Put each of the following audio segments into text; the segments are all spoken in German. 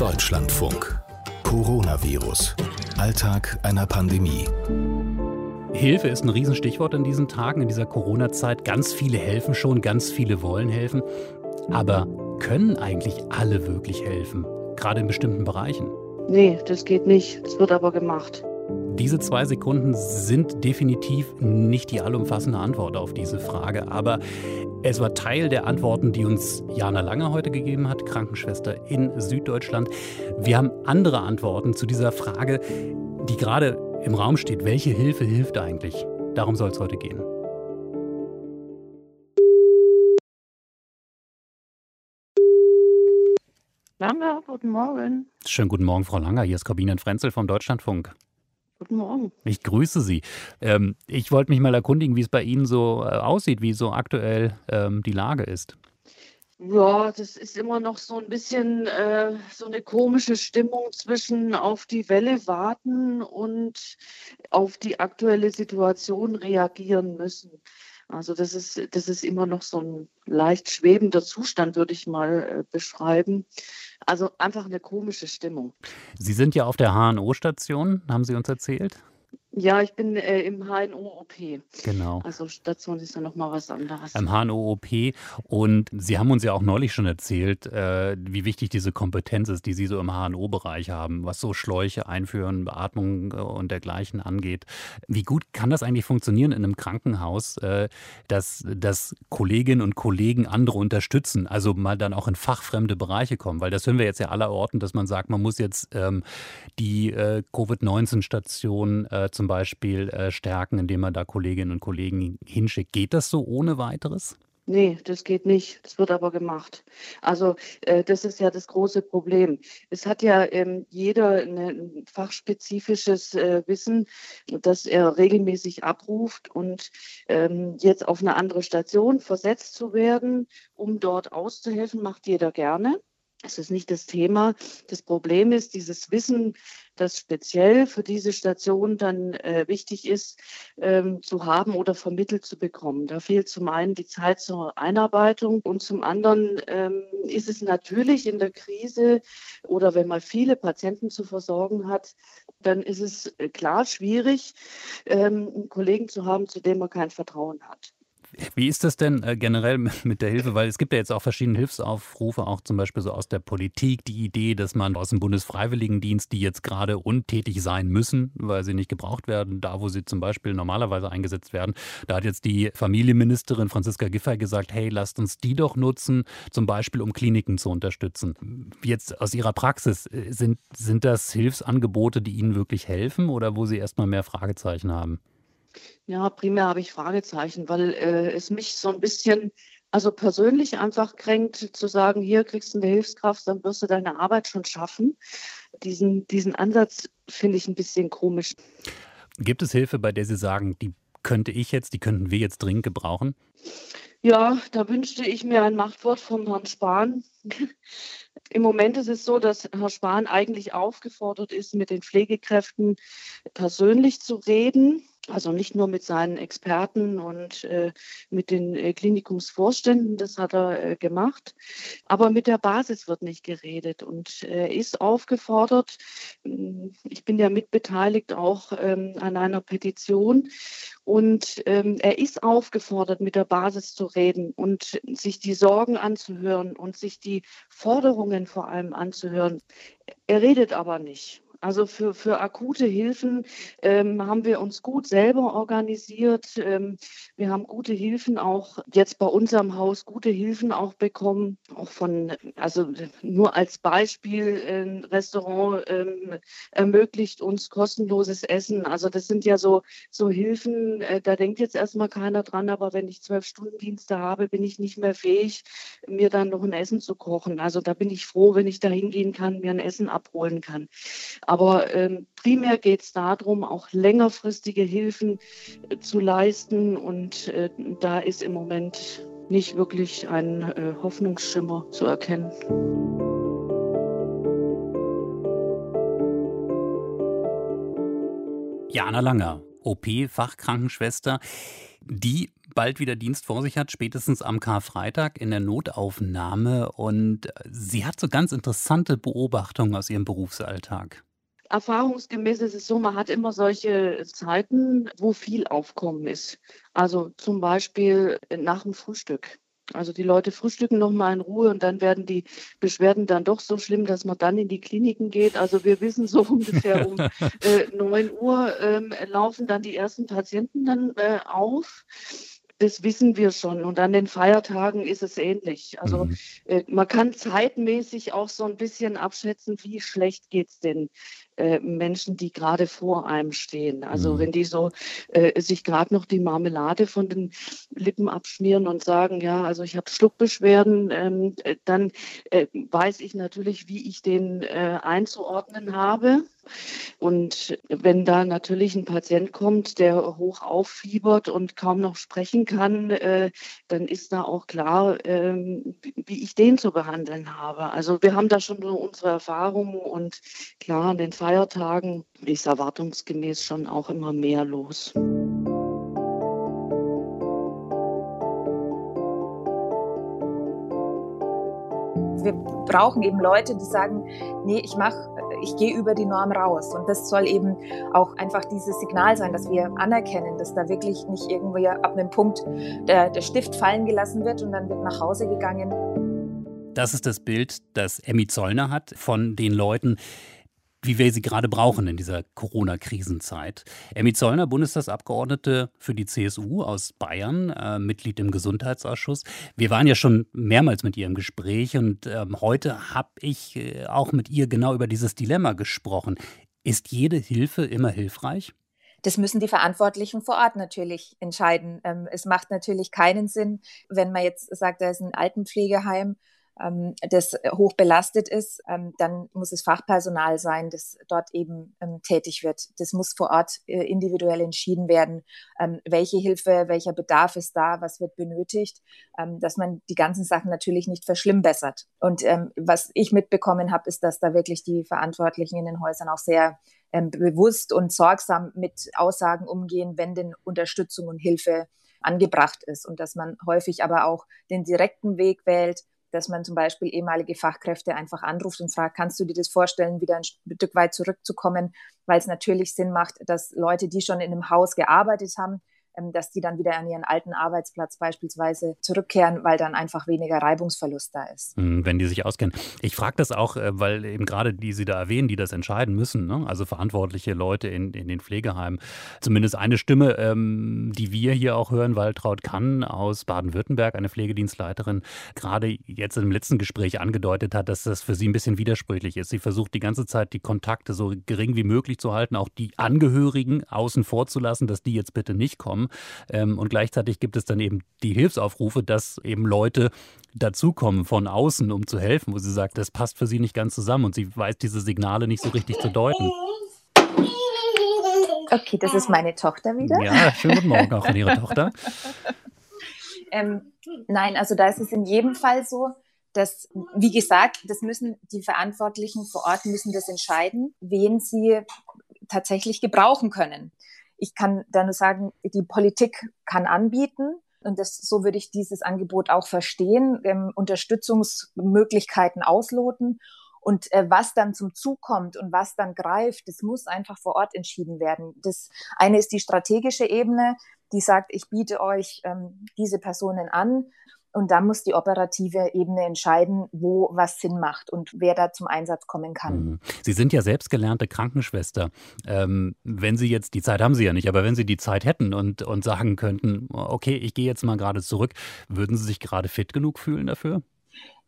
Deutschlandfunk. Coronavirus. Alltag einer Pandemie. Hilfe ist ein Riesenstichwort in diesen Tagen, in dieser Corona-Zeit. Ganz viele helfen schon, ganz viele wollen helfen. Aber können eigentlich alle wirklich helfen? Gerade in bestimmten Bereichen? Nee, das geht nicht. Es wird aber gemacht. Diese zwei Sekunden sind definitiv nicht die allumfassende Antwort auf diese Frage, aber es war Teil der Antworten, die uns Jana Lange heute gegeben hat, Krankenschwester in Süddeutschland. Wir haben andere Antworten zu dieser Frage, die gerade im Raum steht. Welche Hilfe hilft eigentlich? Darum soll es heute gehen. Langer, guten Morgen. Schönen guten Morgen, Frau Langer. Hier ist Corbinian Frenzel vom Deutschlandfunk. Guten Morgen. Ich grüße Sie. Ähm, ich wollte mich mal erkundigen, wie es bei Ihnen so äh, aussieht, wie so aktuell ähm, die Lage ist. Ja, das ist immer noch so ein bisschen äh, so eine komische Stimmung zwischen auf die Welle warten und auf die aktuelle Situation reagieren müssen. Also das ist, das ist immer noch so ein leicht schwebender Zustand, würde ich mal äh, beschreiben. Also einfach eine komische Stimmung. Sie sind ja auf der HNO-Station, haben Sie uns erzählt? Ja, ich bin äh, im HNO-OP. Genau. Also Station ist ja nochmal was anderes. Im HNO-OP. Und Sie haben uns ja auch neulich schon erzählt, äh, wie wichtig diese Kompetenz ist, die Sie so im HNO-Bereich haben, was so Schläuche einführen, Beatmung äh, und dergleichen angeht. Wie gut kann das eigentlich funktionieren in einem Krankenhaus, äh, dass, dass Kolleginnen und Kollegen andere unterstützen, also mal dann auch in fachfremde Bereiche kommen? Weil das hören wir jetzt ja allerorten, dass man sagt, man muss jetzt ähm, die äh, Covid-19-Station äh, zum Beispiel äh, stärken, indem man da Kolleginnen und Kollegen hinschickt. Geht das so ohne weiteres? Nee, das geht nicht. Das wird aber gemacht. Also äh, das ist ja das große Problem. Es hat ja ähm, jeder ein fachspezifisches äh, Wissen, das er regelmäßig abruft und ähm, jetzt auf eine andere Station versetzt zu werden, um dort auszuhelfen, macht jeder gerne. Es ist nicht das Thema. Das Problem ist, dieses Wissen, das speziell für diese Station dann äh, wichtig ist, ähm, zu haben oder vermittelt zu bekommen. Da fehlt zum einen die Zeit zur Einarbeitung und zum anderen ähm, ist es natürlich in der Krise oder wenn man viele Patienten zu versorgen hat, dann ist es äh, klar schwierig, ähm, einen Kollegen zu haben, zu dem man kein Vertrauen hat. Wie ist das denn äh, generell mit der Hilfe? Weil es gibt ja jetzt auch verschiedene Hilfsaufrufe, auch zum Beispiel so aus der Politik, die Idee, dass man aus dem Bundesfreiwilligendienst, die jetzt gerade untätig sein müssen, weil sie nicht gebraucht werden, da wo sie zum Beispiel normalerweise eingesetzt werden, da hat jetzt die Familienministerin Franziska Giffey gesagt, hey, lasst uns die doch nutzen, zum Beispiel um Kliniken zu unterstützen. Jetzt aus Ihrer Praxis, äh, sind, sind das Hilfsangebote, die Ihnen wirklich helfen oder wo Sie erstmal mehr Fragezeichen haben? Ja, primär habe ich Fragezeichen, weil äh, es mich so ein bisschen, also persönlich einfach kränkt, zu sagen, hier kriegst du eine Hilfskraft, dann wirst du deine Arbeit schon schaffen. Diesen, diesen Ansatz finde ich ein bisschen komisch. Gibt es Hilfe, bei der Sie sagen, die könnte ich jetzt, die könnten wir jetzt dringend gebrauchen? Ja, da wünschte ich mir ein Machtwort von Herrn Spahn. Im Moment ist es so, dass Herr Spahn eigentlich aufgefordert ist, mit den Pflegekräften persönlich zu reden also nicht nur mit seinen Experten und äh, mit den äh, Klinikumsvorständen, das hat er äh, gemacht, aber mit der Basis wird nicht geredet und er ist aufgefordert, hm, ich bin ja mitbeteiligt auch ähm, an einer Petition und ähm, er ist aufgefordert, mit der Basis zu reden und sich die Sorgen anzuhören und sich die Forderungen vor allem anzuhören. Er redet aber nicht. Also für, für akute Hilfen ähm, haben wir uns gut selber organisiert. Ähm, wir haben gute Hilfen auch jetzt bei unserem Haus gute Hilfen auch bekommen, auch von, also nur als Beispiel, ein Restaurant ähm, ermöglicht uns kostenloses Essen. Also das sind ja so, so Hilfen, äh, da denkt jetzt erstmal keiner dran, aber wenn ich zwölf Stunden Dienste habe, bin ich nicht mehr fähig, mir dann noch ein Essen zu kochen. Also da bin ich froh, wenn ich da hingehen kann, mir ein Essen abholen kann. Aber ähm, primär geht es darum, auch längerfristige Hilfen äh, zu leisten. Und äh, da ist im Moment nicht wirklich ein äh, Hoffnungsschimmer zu erkennen. Jana Langer, OP-Fachkrankenschwester, die bald wieder Dienst vor sich hat, spätestens am Karfreitag in der Notaufnahme. Und sie hat so ganz interessante Beobachtungen aus ihrem Berufsalltag. Erfahrungsgemäß ist es so, man hat immer solche Zeiten, wo viel Aufkommen ist. Also zum Beispiel nach dem Frühstück. Also die Leute frühstücken noch mal in Ruhe und dann werden die Beschwerden dann doch so schlimm, dass man dann in die Kliniken geht. Also wir wissen so ungefähr um äh, 9 Uhr ähm, laufen dann die ersten Patienten dann äh, auf. Das wissen wir schon. Und an den Feiertagen ist es ähnlich. Also mhm. äh, man kann zeitmäßig auch so ein bisschen abschätzen, wie schlecht geht es denn Menschen, die gerade vor einem stehen. Also mhm. wenn die so äh, sich gerade noch die Marmelade von den Lippen abschmieren und sagen, ja, also ich habe Schluckbeschwerden, ähm, äh, dann äh, weiß ich natürlich, wie ich den äh, einzuordnen habe. Und wenn da natürlich ein Patient kommt, der hoch auffiebert und kaum noch sprechen kann, äh, dann ist da auch klar, ähm, wie ich den zu behandeln habe. Also wir haben da schon so unsere Erfahrungen und klar, den Feiertagen ist erwartungsgemäß schon auch immer mehr los. Wir brauchen eben Leute, die sagen, nee, ich mache ich gehe über die Norm raus. Und das soll eben auch einfach dieses Signal sein, dass wir anerkennen, dass da wirklich nicht irgendwie ab einem Punkt der, der Stift fallen gelassen wird und dann wird nach Hause gegangen. Das ist das Bild, das Emmy Zollner hat von den Leuten, wie wir sie gerade brauchen in dieser Corona-Krisenzeit. Emmy Zollner, Bundestagsabgeordnete für die CSU aus Bayern, äh, Mitglied im Gesundheitsausschuss. Wir waren ja schon mehrmals mit ihr im Gespräch und äh, heute habe ich äh, auch mit ihr genau über dieses Dilemma gesprochen. Ist jede Hilfe immer hilfreich? Das müssen die Verantwortlichen vor Ort natürlich entscheiden. Ähm, es macht natürlich keinen Sinn, wenn man jetzt sagt, da ist ein Altenpflegeheim ähm, das hoch belastet ist, ähm, dann muss es Fachpersonal sein, das dort eben ähm, tätig wird. Das muss vor Ort äh, individuell entschieden werden, ähm, welche Hilfe, welcher Bedarf ist da, was wird benötigt, ähm, dass man die ganzen Sachen natürlich nicht verschlimmbessert. Und ähm, was ich mitbekommen habe, ist, dass da wirklich die Verantwortlichen in den Häusern auch sehr bewusst und sorgsam mit Aussagen umgehen, wenn denn Unterstützung und Hilfe angebracht ist und dass man häufig aber auch den direkten Weg wählt, dass man zum Beispiel ehemalige Fachkräfte einfach anruft und fragt, kannst du dir das vorstellen, wieder ein Stück weit zurückzukommen, weil es natürlich Sinn macht, dass Leute, die schon in einem Haus gearbeitet haben, dass die dann wieder an ihren alten Arbeitsplatz beispielsweise zurückkehren, weil dann einfach weniger Reibungsverlust da ist. Hm, wenn die sich auskennen. Ich frage das auch, äh, weil eben gerade die Sie da erwähnen, die das entscheiden müssen, ne? also verantwortliche Leute in, in den Pflegeheimen. Zumindest eine Stimme, ähm, die wir hier auch hören, Waltraud Kann aus Baden-Württemberg, eine Pflegedienstleiterin, gerade jetzt im letzten Gespräch angedeutet hat, dass das für sie ein bisschen widersprüchlich ist. Sie versucht die ganze Zeit die Kontakte so gering wie möglich zu halten, auch die Angehörigen außen vor zu lassen, dass die jetzt bitte nicht kommen. Ähm, und gleichzeitig gibt es dann eben die Hilfsaufrufe, dass eben Leute dazukommen von außen, um zu helfen, wo sie sagt, das passt für sie nicht ganz zusammen und sie weiß diese Signale nicht so richtig zu deuten. Okay, das ist meine Tochter wieder. Ja, schönen guten Morgen auch an Ihre Tochter. ähm, nein, also da ist es in jedem Fall so, dass, wie gesagt, das müssen die Verantwortlichen vor Ort müssen das entscheiden, wen sie tatsächlich gebrauchen können. Ich kann da nur sagen, die Politik kann anbieten. Und das, so würde ich dieses Angebot auch verstehen, ähm, Unterstützungsmöglichkeiten ausloten. Und äh, was dann zum Zug kommt und was dann greift, das muss einfach vor Ort entschieden werden. Das eine ist die strategische Ebene, die sagt, ich biete euch ähm, diese Personen an und da muss die operative Ebene entscheiden, wo was Sinn macht und wer da zum Einsatz kommen kann. Mhm. Sie sind ja selbst gelernte Krankenschwester. Ähm, wenn Sie jetzt, die Zeit haben Sie ja nicht, aber wenn Sie die Zeit hätten und, und sagen könnten, okay, ich gehe jetzt mal gerade zurück, würden Sie sich gerade fit genug fühlen dafür?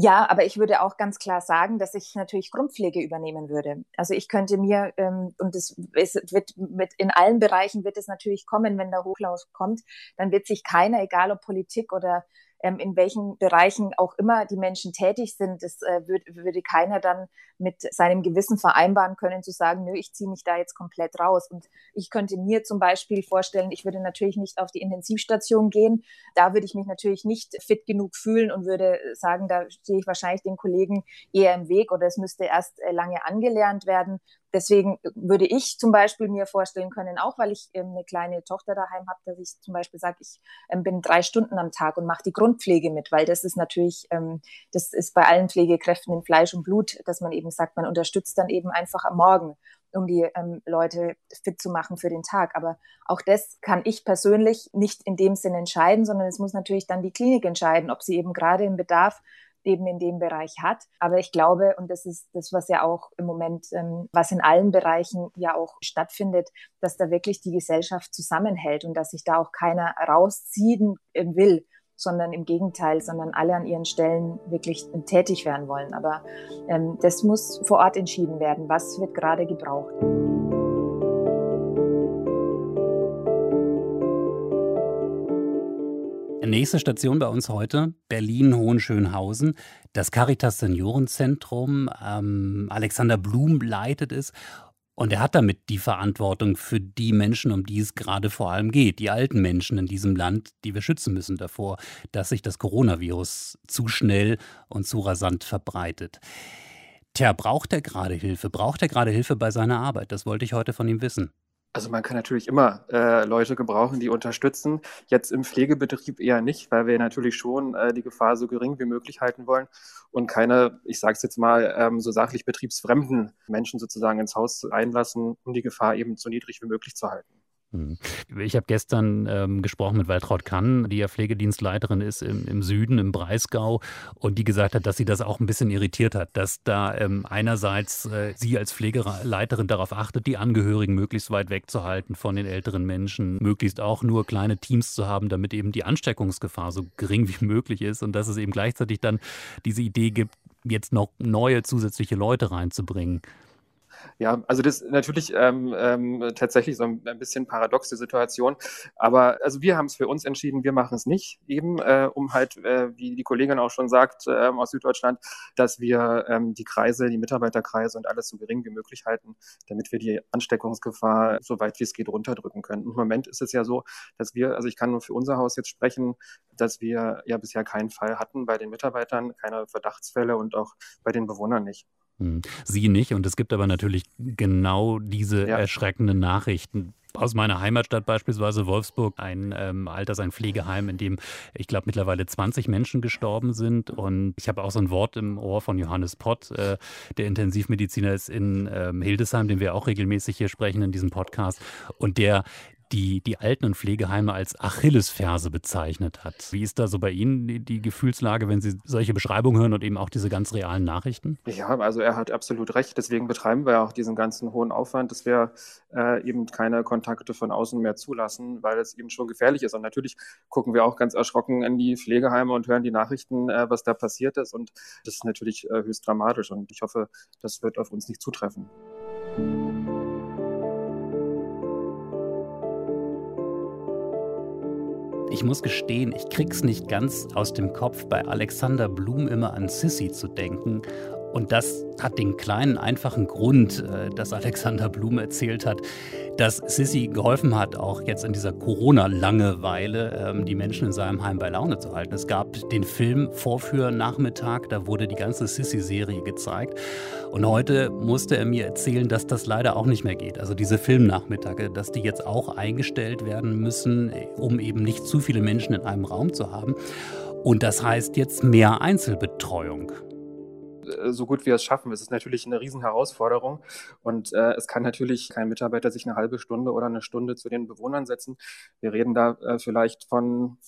Ja, aber ich würde auch ganz klar sagen, dass ich natürlich Grundpflege übernehmen würde. Also ich könnte mir, ähm, und es, es wird mit in allen Bereichen wird es natürlich kommen, wenn der Hochlauf kommt, dann wird sich keiner, egal ob Politik oder ähm, in welchen Bereichen auch immer die Menschen tätig sind, das äh, würd, würde keiner dann mit seinem Gewissen vereinbaren können, zu sagen, nö, ich ziehe mich da jetzt komplett raus. Und ich könnte mir zum Beispiel vorstellen, ich würde natürlich nicht auf die Intensivstation gehen. Da würde ich mich natürlich nicht fit genug fühlen und würde sagen, da stehe ich wahrscheinlich den Kollegen eher im Weg oder es müsste erst äh, lange angelernt werden. Deswegen würde ich zum Beispiel mir vorstellen können, auch weil ich ähm, eine kleine Tochter daheim habe, dass ich zum Beispiel sage, ich ähm, bin drei Stunden am Tag und mache die Grundpflege mit, weil das ist natürlich, ähm, das ist bei allen Pflegekräften in Fleisch und Blut, dass man eben sagt, man unterstützt dann eben einfach am Morgen um die ähm, Leute fit zu machen für den Tag. Aber auch das kann ich persönlich nicht in dem Sinn entscheiden, sondern es muss natürlich dann die Klinik entscheiden, ob sie eben gerade im Bedarf eben in dem Bereich hat. Aber ich glaube, und das ist das, was ja auch im Moment, ähm, was in allen Bereichen ja auch stattfindet, dass da wirklich die Gesellschaft zusammenhält und dass sich da auch keiner rausziehen will sondern im Gegenteil, sondern alle an ihren Stellen wirklich tätig werden wollen. Aber ähm, das muss vor Ort entschieden werden. Was wird gerade gebraucht? Nächste Station bei uns heute, Berlin-Hohenschönhausen. Das Caritas Seniorenzentrum. Ähm, Alexander Blum leitet es. Und er hat damit die Verantwortung für die Menschen, um die es gerade vor allem geht, die alten Menschen in diesem Land, die wir schützen müssen davor, dass sich das Coronavirus zu schnell und zu rasant verbreitet. Tja, braucht er gerade Hilfe? Braucht er gerade Hilfe bei seiner Arbeit? Das wollte ich heute von ihm wissen. Also man kann natürlich immer äh, Leute gebrauchen, die unterstützen. Jetzt im Pflegebetrieb eher nicht, weil wir natürlich schon äh, die Gefahr so gering wie möglich halten wollen und keine, ich sage es jetzt mal, ähm, so sachlich betriebsfremden Menschen sozusagen ins Haus einlassen, um die Gefahr eben so niedrig wie möglich zu halten. Hm. Ich habe gestern ähm, gesprochen mit Waltraud Kann, die ja Pflegedienstleiterin ist im, im, Süden, im Breisgau, und die gesagt hat, dass sie das auch ein bisschen irritiert hat, dass da ähm, einerseits äh, sie als Pflegeleiterin darauf achtet, die Angehörigen möglichst weit wegzuhalten von den älteren Menschen, möglichst auch nur kleine Teams zu haben, damit eben die Ansteckungsgefahr so gering wie möglich ist und dass es eben gleichzeitig dann diese Idee gibt, jetzt noch neue zusätzliche Leute reinzubringen. Ja, also das ist natürlich ähm, ähm, tatsächlich so ein, ein, bisschen paradox, die Situation. Aber also wir haben es für uns entschieden, wir machen es nicht, eben äh, um halt, äh, wie die Kollegin auch schon sagt, äh, aus Süddeutschland, dass wir ähm, die Kreise, die Mitarbeiterkreise und alles so gering wie möglich halten, damit wir die Ansteckungsgefahr so weit wie es geht runterdrücken können. Im Moment ist es ja so, dass wir, also ich kann nur für unser Haus jetzt sprechen, dass wir ja bisher keinen Fall hatten bei den Mitarbeitern, keine Verdachtsfälle und auch bei den Bewohnern nicht. Hm. Sie nicht. Und es gibt aber natürlich genau diese ja. erschreckenden Nachrichten. Aus meiner Heimatstadt beispielsweise Wolfsburg, ein ähm, Alters-, ein Pflegeheim, in dem ich glaube mittlerweile 20 Menschen gestorben sind. Und ich habe auch so ein Wort im Ohr von Johannes Pott, äh, der Intensivmediziner ist in ähm, Hildesheim, den wir auch regelmäßig hier sprechen in diesem Podcast. Und der die, die Alten- und Pflegeheime als Achillesferse bezeichnet hat. Wie ist da so bei Ihnen die, die, Gefühlslage, wenn Sie solche Beschreibungen hören und eben auch diese ganz realen Nachrichten? Ja, also er hat absolut recht. Deswegen betreiben wir auch diesen ganzen hohen Aufwand, dass wir äh, eben keine Kontakte von außen mehr zulassen, weil es eben schon gefährlich ist. Und natürlich gucken wir auch ganz erschrocken in die Pflegeheime und hören die Nachrichten, äh, was da passiert ist. Und das ist natürlich äh, höchst dramatisch. Und ich hoffe, das wird auf uns nicht zutreffen. Ich muss gestehen, ich krieg's nicht ganz aus dem Kopf, bei Alexander Blum immer an Sissy zu denken und das hat den kleinen, einfachen Grund, äh, dass Alexander Blum erzählt hat, dass Sissy geholfen hat, auch jetzt in dieser Corona-Langeweile ähm, die Menschen in seinem Heim bei Laune zu halten. Es gab den Film Vorführnachmittag, da wurde die ganze Sissy-Serie gezeigt. Und heute musste er mir erzählen, dass das leider auch nicht mehr geht. Also diese Filmnachmittage, dass die jetzt auch eingestellt werden müssen, um eben nicht zu viele Menschen in einem Raum zu haben. Und das heißt jetzt mehr Einzelbetreuung. Äh, so gut wir es schaffen. Es ist natürlich eine Riesenherausforderung und äh, es kann natürlich kein Mitarbeiter sich eine halbe Stunde oder eine Stunde zu den Bewohnern setzen. Wir reden da äh, vielleicht von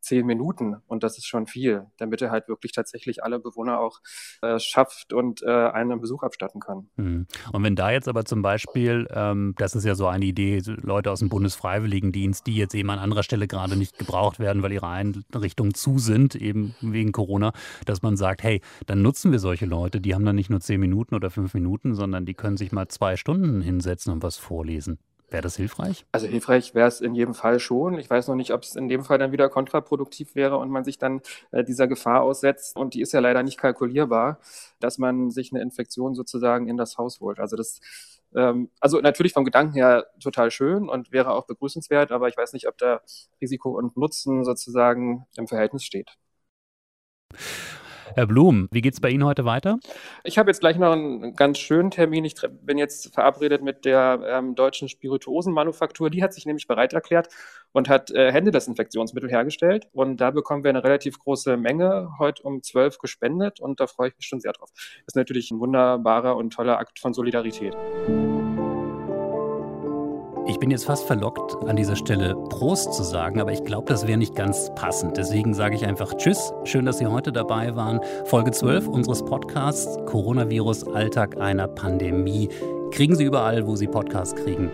zehn Minuten und das ist schon viel, damit er halt wirklich tatsächlich alle Bewohner auch äh, schafft und äh, einen Besuch abstatten kann. Mhm. Und wenn da jetzt aber zum Beispiel, ähm, das ist ja so eine Idee, Leute aus dem Bundesfreiwilligendienst, die jetzt eben an anderer Stelle gerade nicht gebraucht werden, weil ihre Einrichtungen zu sind, eben wegen Corona, dass man sagt, hey, dann nutzen wir solche Leute, die haben dann nicht nur zehn Minuten oder fünf Minuten, sondern die können sich mal zwei Stunden hinsetzen und was vorlesen. Wäre das hilfreich? Also hilfreich wäre es in jedem Fall schon. Ich weiß noch nicht, ob es in dem Fall dann wieder kontraproduktiv wäre und man sich dann äh, dieser Gefahr aussetzt. Und die ist ja leider nicht kalkulierbar, dass man sich eine Infektion sozusagen in das Haus holt. Also das ähm, also natürlich vom Gedanken her total schön und wäre auch begrüßenswert, aber ich weiß nicht, ob da Risiko und Nutzen sozusagen im Verhältnis steht. Herr Blum, wie geht es bei Ihnen heute weiter? Ich habe jetzt gleich noch einen ganz schönen Termin. Ich bin jetzt verabredet mit der ähm, deutschen Spirituosenmanufaktur. Die hat sich nämlich bereit erklärt und hat äh, Händedesinfektionsmittel hergestellt. Und da bekommen wir eine relativ große Menge heute um zwölf gespendet und da freue ich mich schon sehr drauf. Das ist natürlich ein wunderbarer und toller Akt von Solidarität. Ich bin jetzt fast verlockt, an dieser Stelle Prost zu sagen, aber ich glaube, das wäre nicht ganz passend. Deswegen sage ich einfach Tschüss. Schön, dass Sie heute dabei waren. Folge 12 unseres Podcasts Coronavirus Alltag einer Pandemie. Kriegen Sie überall, wo Sie Podcasts kriegen.